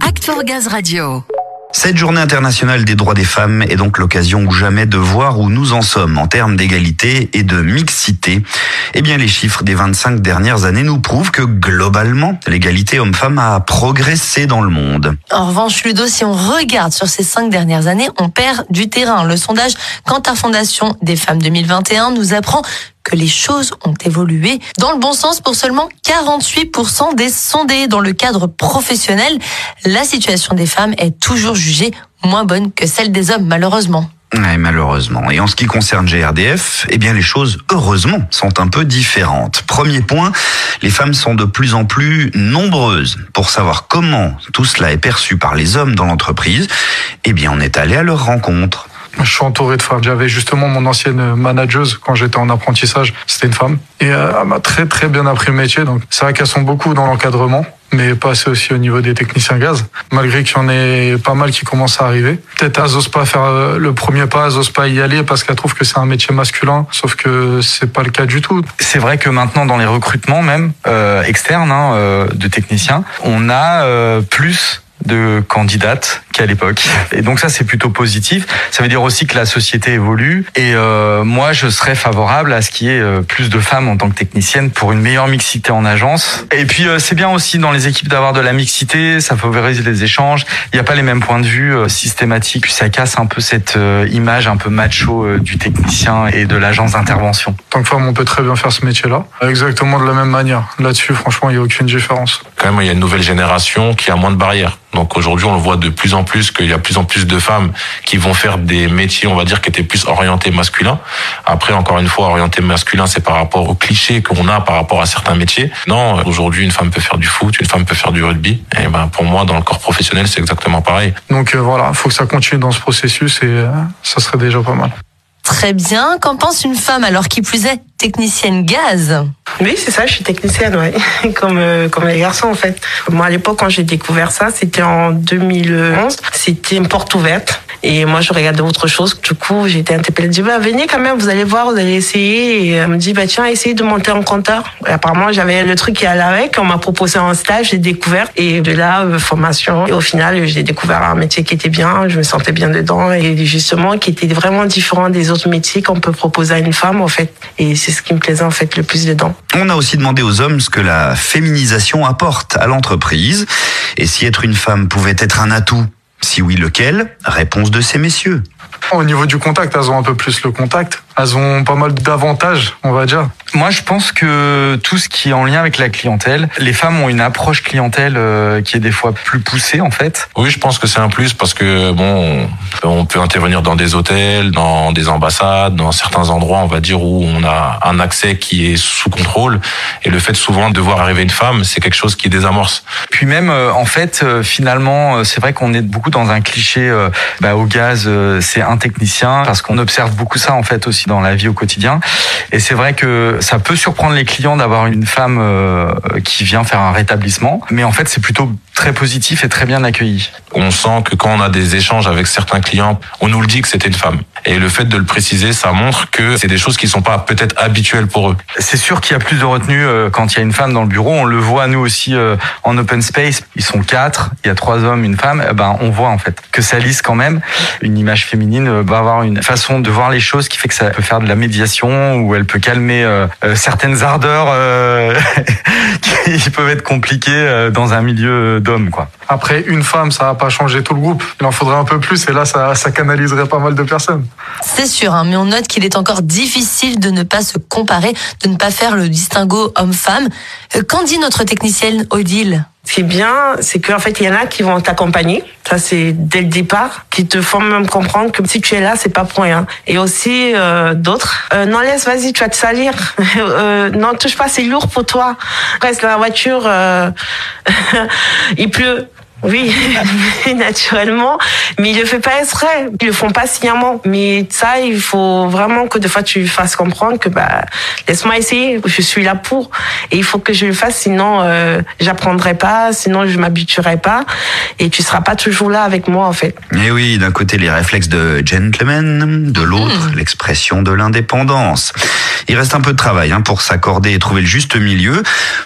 Act for Gaz Radio. Cette journée internationale des droits des femmes est donc l'occasion ou jamais de voir où nous en sommes en termes d'égalité et de mixité. Eh bien, les chiffres des 25 dernières années nous prouvent que globalement, l'égalité homme-femme a progressé dans le monde. En revanche, Ludo, si on regarde sur ces cinq dernières années, on perd du terrain. Le sondage Quant Fondation des femmes 2021 nous apprend que les choses ont évolué dans le bon sens pour seulement 48% des sondés. Dans le cadre professionnel, la situation des femmes est toujours jugée moins bonne que celle des hommes, malheureusement. Ouais, malheureusement. Et en ce qui concerne GRDF, eh bien les choses, heureusement, sont un peu différentes. Premier point, les femmes sont de plus en plus nombreuses. Pour savoir comment tout cela est perçu par les hommes dans l'entreprise, eh bien on est allé à leur rencontre. Je suis entouré de femmes. J'avais justement mon ancienne manageuse quand j'étais en apprentissage, c'était une femme. Et euh, elle m'a très très bien appris le métier. Donc c'est vrai qu'elles sont beaucoup dans l'encadrement, mais pas assez aussi au niveau des techniciens gaz. Malgré qu'il y en ait pas mal qui commencent à arriver. Peut-être elles n'osent pas faire euh, le premier pas, elles n'osent pas y aller parce qu'elles trouvent que c'est un métier masculin. Sauf que c'est pas le cas du tout. C'est vrai que maintenant dans les recrutements même euh, externes hein, euh, de techniciens, on a euh, plus de candidates qu'à l'époque. Et donc ça, c'est plutôt positif. Ça veut dire aussi que la société évolue. Et euh, moi, je serais favorable à ce qu'il y ait euh, plus de femmes en tant que technicienne pour une meilleure mixité en agence. Et puis, euh, c'est bien aussi dans les équipes d'avoir de la mixité. Ça favorise les échanges. Il n'y a pas les mêmes points de vue euh, systématiques. Puis ça casse un peu cette euh, image un peu macho euh, du technicien et de l'agence d'intervention. Tant que femme, on peut très bien faire ce métier-là. Exactement de la même manière. Là-dessus, franchement, il n'y a aucune différence. Quand même, il y a une nouvelle génération qui a moins de barrières. Donc aujourd'hui, on le voit de plus en plus qu'il y a de plus en plus de femmes qui vont faire des métiers, on va dire, qui étaient plus orientés masculins. Après, encore une fois, orienté masculin, c'est par rapport aux clichés qu'on a par rapport à certains métiers. Non, aujourd'hui, une femme peut faire du foot, une femme peut faire du rugby. Et ben, pour moi, dans le corps professionnel, c'est exactement pareil. Donc euh, voilà, il faut que ça continue dans ce processus et euh, ça serait déjà pas mal. Très bien. Qu'en pense une femme alors qui plus est technicienne gaz Oui, c'est ça, je suis technicienne, ouais. comme, euh, comme les garçons, en fait. Moi, à l'époque, quand j'ai découvert ça, c'était en 2011. C'était une porte ouverte. Et moi, je regardais autre chose. Du coup, été interpellée. Je dis, bah, venez quand même, vous allez voir, vous allez essayer. Et elle me dit, bah, tiens, essayez de monter en compteur. Et apparemment, j'avais le truc qui allait avec. On m'a proposé un stage, j'ai découvert. Et de là, euh, formation. Et au final, j'ai découvert un métier qui était bien. Je me sentais bien dedans. Et justement, qui était vraiment différent des autres métiers qu'on peut proposer à une femme, en fait. Et c'est ce qui me plaisait, en fait, le plus dedans. On a aussi demandé aux hommes ce que la féminisation apporte à l'entreprise et si être une femme pouvait être un atout? Si oui, lequel? Réponse de ces messieurs. Au niveau du contact, elles ont un peu plus le contact. Elles ont pas mal d'avantages, on va dire. Moi, je pense que tout ce qui est en lien avec la clientèle, les femmes ont une approche clientèle euh, qui est des fois plus poussée, en fait. Oui, je pense que c'est un plus parce que bon, on peut intervenir dans des hôtels, dans des ambassades, dans certains endroits, on va dire où on a un accès qui est sous contrôle. Et le fait souvent de voir arriver une femme, c'est quelque chose qui désamorce. Puis même, euh, en fait, euh, finalement, c'est vrai qu'on est beaucoup dans un cliché. bah, au gaz, c'est un technicien parce qu'on observe beaucoup ça en fait aussi dans la vie au quotidien. Et c'est vrai que ça peut surprendre les clients d'avoir une femme euh, qui vient faire un rétablissement, mais en fait, c'est plutôt très positif et très bien accueilli. On sent que quand on a des échanges avec certains clients, on nous le dit que c'était une femme. Et le fait de le préciser, ça montre que c'est des choses qui sont pas peut-être habituelles pour eux. C'est sûr qu'il y a plus de retenue euh, quand il y a une femme dans le bureau. On le voit nous aussi euh, en open space. Ils sont quatre, il y a trois hommes, une femme. Eh Ben on voit en fait que ça lisse quand même. Une image féminine va avoir une façon de voir les choses qui fait que ça peut faire de la médiation ou elle peut calmer euh, euh, certaines ardeurs euh, qui peuvent être compliquées euh, dans un milieu d'hommes quoi. Après, une femme, ça va pas changer tout le groupe. Il en faudrait un peu plus et là, ça, ça canaliserait pas mal de personnes. C'est sûr, hein, mais on note qu'il est encore difficile de ne pas se comparer, de ne pas faire le distinguo homme-femme. Euh, Qu'en dit notre technicienne Odile? Ce qui est bien, c'est qu'en fait, il y en a qui vont t'accompagner. Ça, c'est dès le départ, qui te font même comprendre que si tu es là, c'est pas pour rien. Et aussi euh, d'autres. Euh, non, laisse, vas-y, tu vas te salir. Euh, non, touche pas, c'est lourd pour toi. Reste dans la voiture. il pleut. Oui, naturellement, mais ils le font pas exprès, ils le font pas sciemment. Mais ça, il faut vraiment que des fois tu fasses comprendre que bah laisse-moi essayer, je suis là pour, et il faut que je le fasse, sinon euh, j'apprendrai pas, sinon je m'habituerai pas, et tu seras pas toujours là avec moi en fait. Et oui, d'un côté les réflexes de gentleman, de l'autre l'expression de l'indépendance. Il reste un peu de travail hein, pour s'accorder et trouver le juste milieu.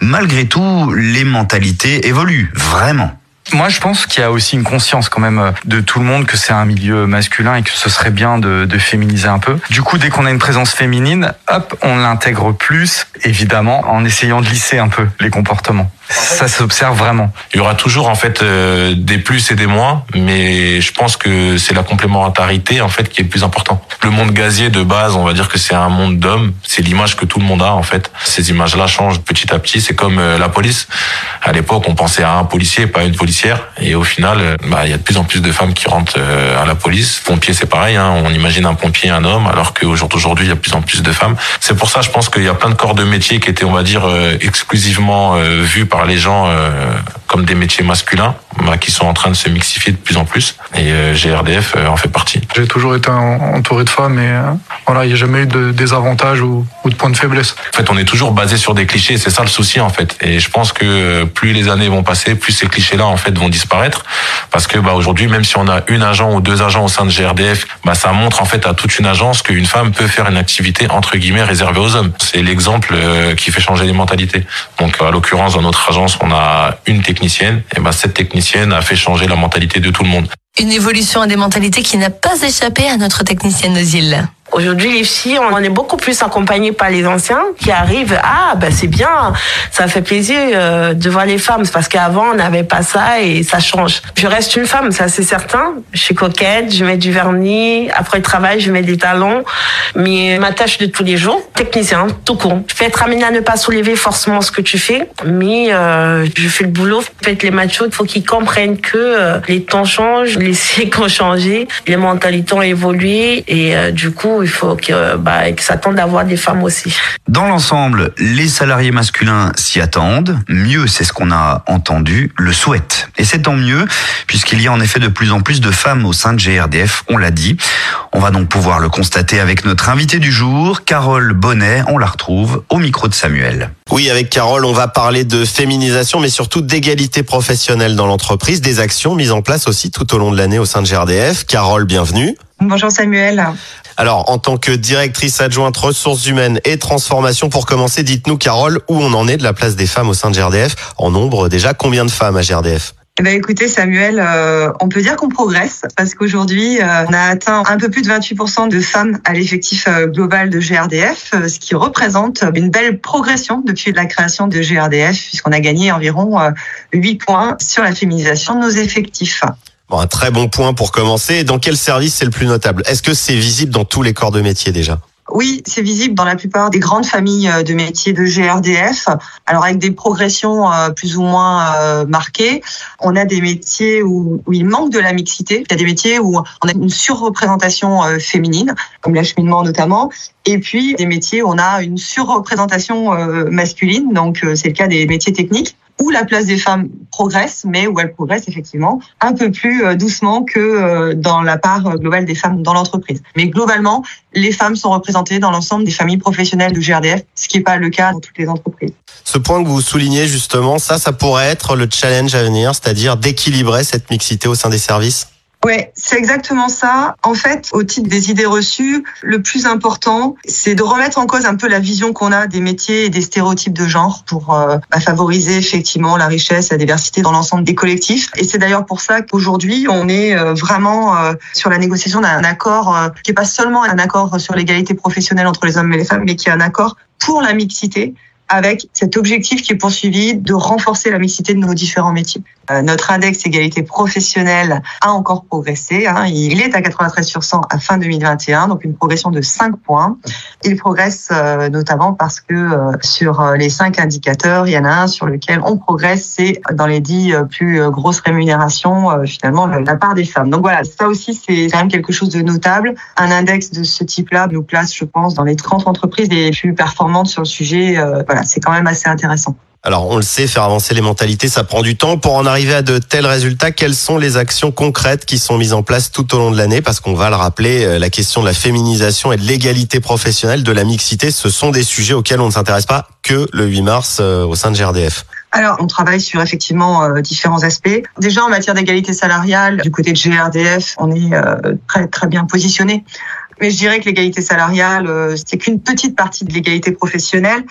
Malgré tout, les mentalités évoluent vraiment. Moi, je pense qu'il y a aussi une conscience quand même de tout le monde que c'est un milieu masculin et que ce serait bien de, de féminiser un peu. Du coup, dès qu'on a une présence féminine, hop, on l'intègre plus, évidemment, en essayant de lisser un peu les comportements. Ça s'observe vraiment. Il y aura toujours en fait euh, des plus et des moins, mais je pense que c'est la complémentarité en fait qui est le plus important. Le monde gazier de base, on va dire que c'est un monde d'hommes, c'est l'image que tout le monde a en fait. Ces images-là changent petit à petit. C'est comme euh, la police. À l'époque, on pensait à un policier, pas à une policière, et au final, euh, bah, il y a de plus en plus de femmes qui rentrent à la police. Pompier, c'est pareil. Hein. On imagine un pompier, un homme, alors qu'aujourd'hui, il y a de plus en plus de femmes. C'est pour ça, je pense qu'il y a plein de corps de métiers qui étaient, on va dire, exclusivement vus par les gens euh, comme des métiers masculins bah, qui sont en train de se mixifier de plus en plus. Et euh, GRDF euh, en fait partie. J'ai toujours été entouré de femmes et voilà, il n'y a jamais eu de désavantages ou, ou, de points de faiblesse. En fait, on est toujours basé sur des clichés, c'est ça le souci en fait. Et je pense que plus les années vont passer, plus ces clichés-là en fait vont disparaître. Parce que bah, aujourd'hui, même si on a une agent ou deux agents au sein de GRDF, bah, ça montre en fait à toute une agence qu'une femme peut faire une activité entre guillemets réservée aux hommes. C'est l'exemple qui fait changer les mentalités. Donc à l'occurrence, dans notre agence, on a une technicienne. Et ben cette technicienne a fait changer la mentalité de tout le monde. Une évolution des mentalités qui n'a pas échappé à notre technicienne Ozil. Aujourd'hui, les filles, on est beaucoup plus accompagnées par les anciens qui arrivent. Ah, ben c'est bien, ça fait plaisir euh, de voir les femmes parce qu'avant on n'avait pas ça et ça change. Je reste une femme, ça c'est certain. Je suis coquette, je mets du vernis. Après le travail, je mets des talons. Mais ma tâche de tous les jours, technicien, tout court. Je peux être amenée à ne pas soulever forcément ce que tu fais, mais euh, je fais le boulot. Peut-être les machos, il faut qu'ils comprennent que euh, les temps changent, les siècles ont changé, les mentalités ont évolué et du coup il faut que, bah, qu'ils s'attendent d'avoir des femmes aussi. Dans l'ensemble, les salariés masculins s'y attendent. Mieux, c'est ce qu'on a entendu, le souhaitent. Et c'est tant mieux, puisqu'il y a en effet de plus en plus de femmes au sein de GRDF, on l'a dit. On va donc pouvoir le constater avec notre invité du jour, Carole Bonnet. On la retrouve au micro de Samuel. Oui, avec Carole, on va parler de féminisation, mais surtout d'égalité professionnelle dans l'entreprise, des actions mises en place aussi tout au long de l'année au sein de GRDF. Carole, bienvenue. Bonjour Samuel. Alors, en tant que directrice adjointe ressources humaines et transformation, pour commencer, dites-nous, Carole, où on en est de la place des femmes au sein de GRDF En nombre, déjà, combien de femmes à GRDF eh ben écoutez Samuel, euh, on peut dire qu'on progresse parce qu'aujourd'hui euh, on a atteint un peu plus de 28% de femmes à l'effectif euh, global de GRDF, ce qui représente une belle progression depuis la création de GRDF puisqu'on a gagné environ 8 points sur la féminisation de nos effectifs. Un très bon point pour commencer. Dans quel service c'est le plus notable? Est-ce que c'est visible dans tous les corps de métier déjà? Oui, c'est visible dans la plupart des grandes familles euh, de métiers de GRDF. Alors avec des progressions euh, plus ou moins euh, marquées, on a des métiers où, il manque de la mixité. Il y a des métiers où on a une surreprésentation féminine, comme l'acheminement notamment, et puis des métiers où on a une surreprésentation masculine. Donc c'est le cas des métiers techniques où la place des femmes progresse, mais où elle progresse effectivement un peu plus euh, doucement que euh, dans la part euh, globale des femmes dans l'entreprise. Mais globalement, les femmes sont représentées dans l'ensemble des familles professionnelles de GRDF, ce qui n'est pas le cas dans toutes les entreprises. Ce point que vous soulignez justement, ça, ça pourrait être le challenge à venir, c'est-à-dire d'équilibrer cette mixité au sein des services? Ouais, c'est exactement ça. En fait, au titre des idées reçues, le plus important, c'est de remettre en cause un peu la vision qu'on a des métiers et des stéréotypes de genre pour euh, bah, favoriser effectivement la richesse, la diversité dans l'ensemble des collectifs. Et c'est d'ailleurs pour ça qu'aujourd'hui, on est euh, vraiment euh, sur la négociation d'un accord qui est pas seulement un accord sur l'égalité professionnelle entre les hommes et les femmes, mais qui est un accord pour la mixité avec cet objectif qui est poursuivi de renforcer la mixité de nos différents métiers. Euh, notre index égalité professionnelle a encore progressé. Hein. Il est à 93 sur 100 à fin 2021, donc une progression de 5 points. Il progresse euh, notamment parce que euh, sur les 5 indicateurs, il y en a un sur lequel on progresse, c'est dans les 10 plus grosses rémunérations, finalement, la part des femmes. Donc voilà, ça aussi, c'est quand même quelque chose de notable. Un index de ce type-là nous place, je pense, dans les 30 entreprises les plus performantes sur le sujet. Voilà, c'est quand même assez intéressant. Alors on le sait, faire avancer les mentalités, ça prend du temps. Pour en arriver à de tels résultats, quelles sont les actions concrètes qui sont mises en place tout au long de l'année? Parce qu'on va le rappeler, euh, la question de la féminisation et de l'égalité professionnelle, de la mixité, ce sont des sujets auxquels on ne s'intéresse pas que le 8 mars euh, au sein de GRDF. Alors, on travaille sur effectivement euh, différents aspects. Déjà, en matière d'égalité salariale, du côté de GRDF, on est très très bien positionné. Mais je dirais que l'égalité salariale, c'est qu'une petite partie de l'égalité professionnelle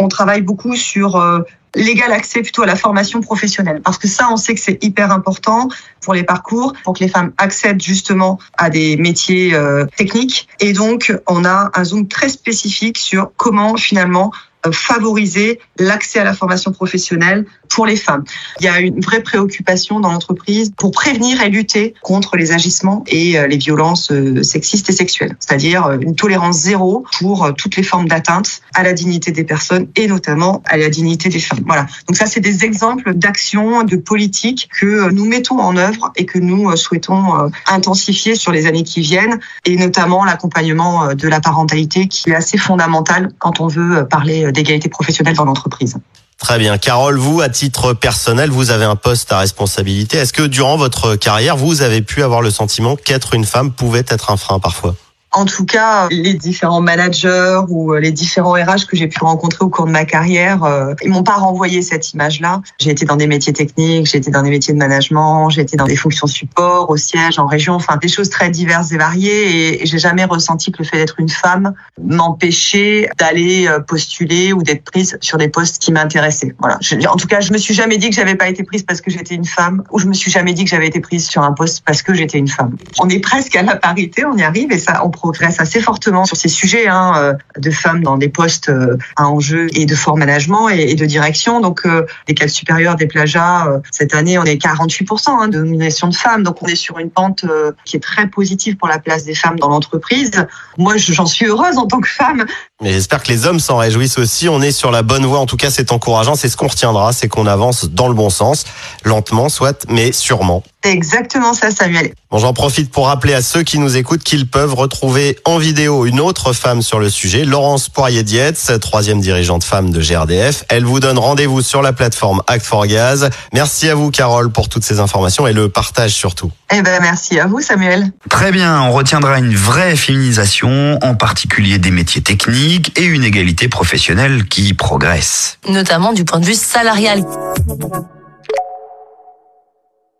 on travaille beaucoup sur euh, l'égal accès plutôt à la formation professionnelle. Parce que ça, on sait que c'est hyper important pour les parcours, pour que les femmes accèdent justement à des métiers euh, techniques. Et donc, on a un zoom très spécifique sur comment finalement favoriser l'accès à la formation professionnelle pour les femmes. Il y a une vraie préoccupation dans l'entreprise pour prévenir et lutter contre les agissements et euh, les violences euh, sexistes et sexuelles, c'est-à-dire une tolérance zéro pour toutes les formes d'atteinte à la dignité des personnes et notamment à la dignité des femmes. Voilà. Donc ça, c'est des exemples d'actions, de politiques que nous mettons en œuvre et que nous souhaitons intensifier sur les années qui viennent et notamment l'accompagnement de la parentalité qui est assez fondamental quand on veut parler d'égalité professionnelle dans l'entreprise. Très bien. Carole, vous, à titre personnel, vous avez un poste à responsabilité. Est-ce que durant votre carrière, vous avez pu avoir le sentiment qu'être une femme pouvait être un frein parfois? En tout cas, les différents managers ou euh, les différents RH que j'ai pu rencontrer au cours de ma carrière, euh, ils m'ont pas renvoyé cette image-là. J'ai été dans des métiers techniques, j'ai été dans des métiers de management, j'ai été dans des fonctions support, au siège, en région, enfin des choses très diverses et variées. Et j'ai jamais ressenti que le fait d'être une femme m'empêchait d'aller euh, postuler ou d'être prise sur des postes qui m'intéressaient. Voilà. en tout cas, je me suis jamais dit que j'avais pas été prise parce que j'étais une femme, ou je me suis jamais dit que j'avais été prise sur un poste parce que j'étais une femme. On est presque à la parité, on y arrive et ça, progresse assez fortement sur ces sujets hein, euh, de femmes dans des postes euh, à enjeu et de fort management et, de direction. Donc, euh, les cadres supérieurs des plagiats, cette année, on est 48% hein, de nomination de femmes. Donc, on est sur une pente qui est très positive pour la place des femmes dans l'entreprise. Moi, j'en suis heureuse en tant que femme. Mais j'espère que les hommes s'en réjouissent aussi. On est sur la bonne voie. En tout cas, c'est encourageant. C'est ce qu'on retiendra. C'est qu'on avance dans le bon sens. Lentement, soit, mais sûrement. C'est exactement ça, Samuel. Bon, j'en profite pour rappeler à ceux qui nous écoutent qu'ils peuvent retrouver en vidéo une autre femme sur le sujet, Laurence Poirier-Dietz, troisième dirigeante femme de GRDF. Elle vous donne rendez-vous sur la plateforme Act for Gaz. Merci à vous, Carole, pour toutes ces informations et le partage surtout. Eh ben, merci à vous, Samuel. Très bien. On retiendra une vraie féminisation, en particulier des métiers techniques et une égalité professionnelle qui progresse. Notamment du point de vue salarial.